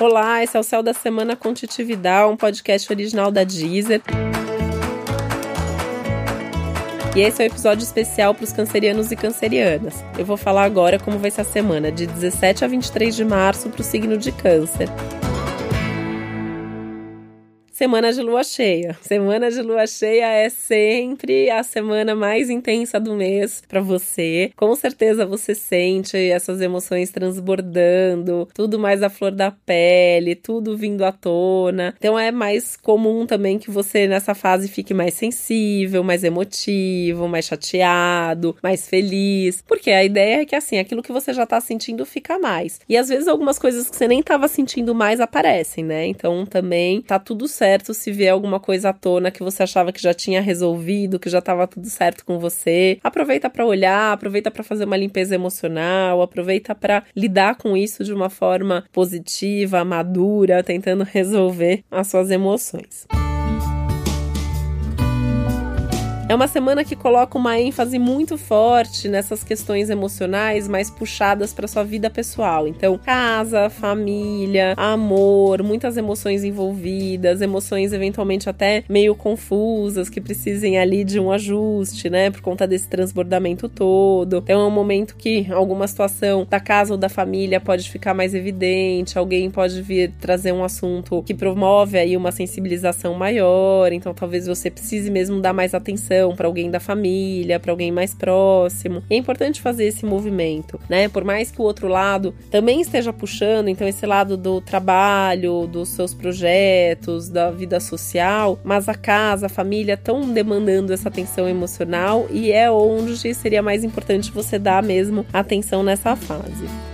Olá, esse é o Céu da Semana com Titividade, um podcast original da Deezer. E esse é o um episódio especial para os cancerianos e cancerianas. Eu vou falar agora como vai ser a semana de 17 a 23 de março para o signo de Câncer. Semana de lua cheia. Semana de lua cheia é sempre a semana mais intensa do mês para você. Com certeza você sente essas emoções transbordando, tudo mais à flor da pele, tudo vindo à tona. Então é mais comum também que você nessa fase fique mais sensível, mais emotivo, mais chateado, mais feliz, porque a ideia é que assim, aquilo que você já tá sentindo fica mais. E às vezes algumas coisas que você nem tava sentindo mais aparecem, né? Então também tá tudo certo certo se vier alguma coisa à tona que você achava que já tinha resolvido, que já estava tudo certo com você. Aproveita para olhar, aproveita para fazer uma limpeza emocional, aproveita para lidar com isso de uma forma positiva, madura, tentando resolver as suas emoções. É uma semana que coloca uma ênfase muito forte nessas questões emocionais mais puxadas para sua vida pessoal. Então, casa, família, amor, muitas emoções envolvidas, emoções eventualmente até meio confusas que precisem ali de um ajuste, né, por conta desse transbordamento todo. Então, é um momento que alguma situação da casa ou da família pode ficar mais evidente, alguém pode vir trazer um assunto que promove aí uma sensibilização maior, então talvez você precise mesmo dar mais atenção para alguém da família, para alguém mais próximo. E é importante fazer esse movimento, né? Por mais que o outro lado também esteja puxando, então esse lado do trabalho, dos seus projetos, da vida social, mas a casa, a família estão demandando essa atenção emocional e é onde seria mais importante você dar mesmo atenção nessa fase.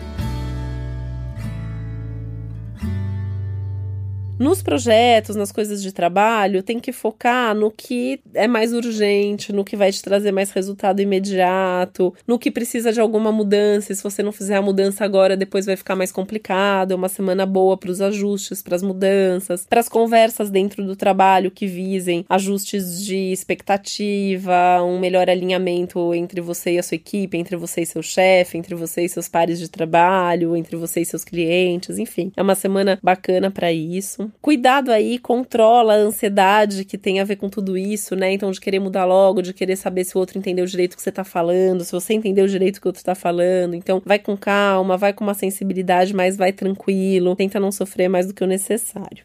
Nos projetos, nas coisas de trabalho, tem que focar no que é mais urgente, no que vai te trazer mais resultado imediato, no que precisa de alguma mudança. Se você não fizer a mudança agora, depois vai ficar mais complicado. É uma semana boa para os ajustes, para as mudanças, para as conversas dentro do trabalho que visem ajustes de expectativa, um melhor alinhamento entre você e a sua equipe, entre você e seu chefe, entre você e seus pares de trabalho, entre você e seus clientes, enfim. É uma semana bacana para isso. Cuidado aí, controla a ansiedade que tem a ver com tudo isso, né? Então, de querer mudar logo, de querer saber se o outro entendeu direito o que você tá falando, se você entendeu direito o que o outro tá falando. Então, vai com calma, vai com uma sensibilidade, mas vai tranquilo, tenta não sofrer mais do que o necessário.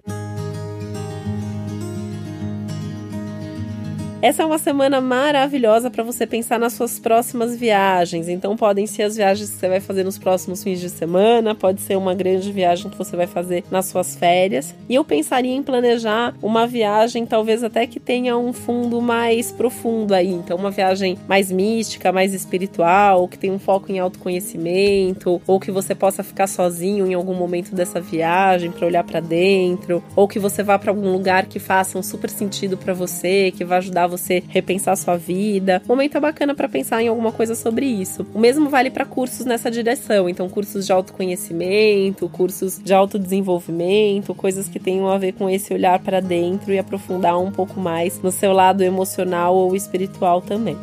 Essa é uma semana maravilhosa para você pensar nas suas próximas viagens. Então, podem ser as viagens que você vai fazer nos próximos fins de semana, pode ser uma grande viagem que você vai fazer nas suas férias. E eu pensaria em planejar uma viagem, talvez até que tenha um fundo mais profundo aí. Então, uma viagem mais mística, mais espiritual, que tenha um foco em autoconhecimento, ou que você possa ficar sozinho em algum momento dessa viagem para olhar para dentro, ou que você vá para algum lugar que faça um super sentido para você, que vai ajudar você você repensar sua vida. Momento é bacana para pensar em alguma coisa sobre isso. O mesmo vale para cursos nessa direção, então cursos de autoconhecimento, cursos de autodesenvolvimento, coisas que tenham a ver com esse olhar para dentro e aprofundar um pouco mais no seu lado emocional ou espiritual também.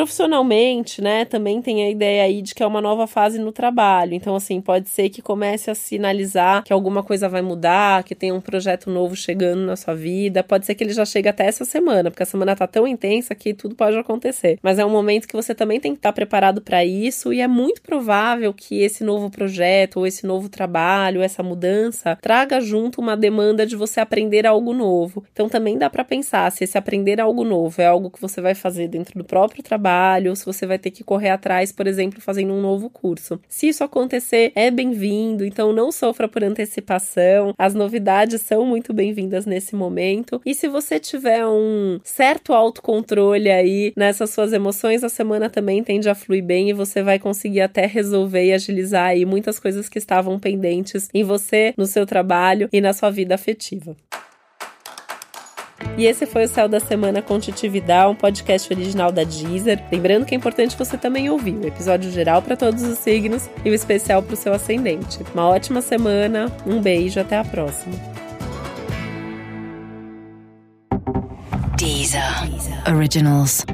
Profissionalmente, né, também tem a ideia aí de que é uma nova fase no trabalho. Então, assim, pode ser que comece a sinalizar que alguma coisa vai mudar, que tem um projeto novo chegando na sua vida. Pode ser que ele já chegue até essa semana, porque a semana tá tão intensa que tudo pode acontecer. Mas é um momento que você também tem que estar preparado para isso e é muito provável que esse novo projeto ou esse novo trabalho, essa mudança, traga junto uma demanda de você aprender algo novo. Então, também dá para pensar se esse aprender algo novo é algo que você vai fazer dentro do próprio trabalho trabalho, se você vai ter que correr atrás, por exemplo, fazendo um novo curso. Se isso acontecer, é bem-vindo, então não sofra por antecipação. As novidades são muito bem-vindas nesse momento. E se você tiver um certo autocontrole aí nessas suas emoções, a semana também tende a fluir bem e você vai conseguir até resolver e agilizar aí muitas coisas que estavam pendentes em você, no seu trabalho e na sua vida afetiva. E esse foi o Céu da Semana com um podcast original da Deezer. Lembrando que é importante você também ouvir o episódio geral para todos os signos e o especial para o seu ascendente. Uma ótima semana, um beijo, até a próxima. Deezer, Deezer. Originals.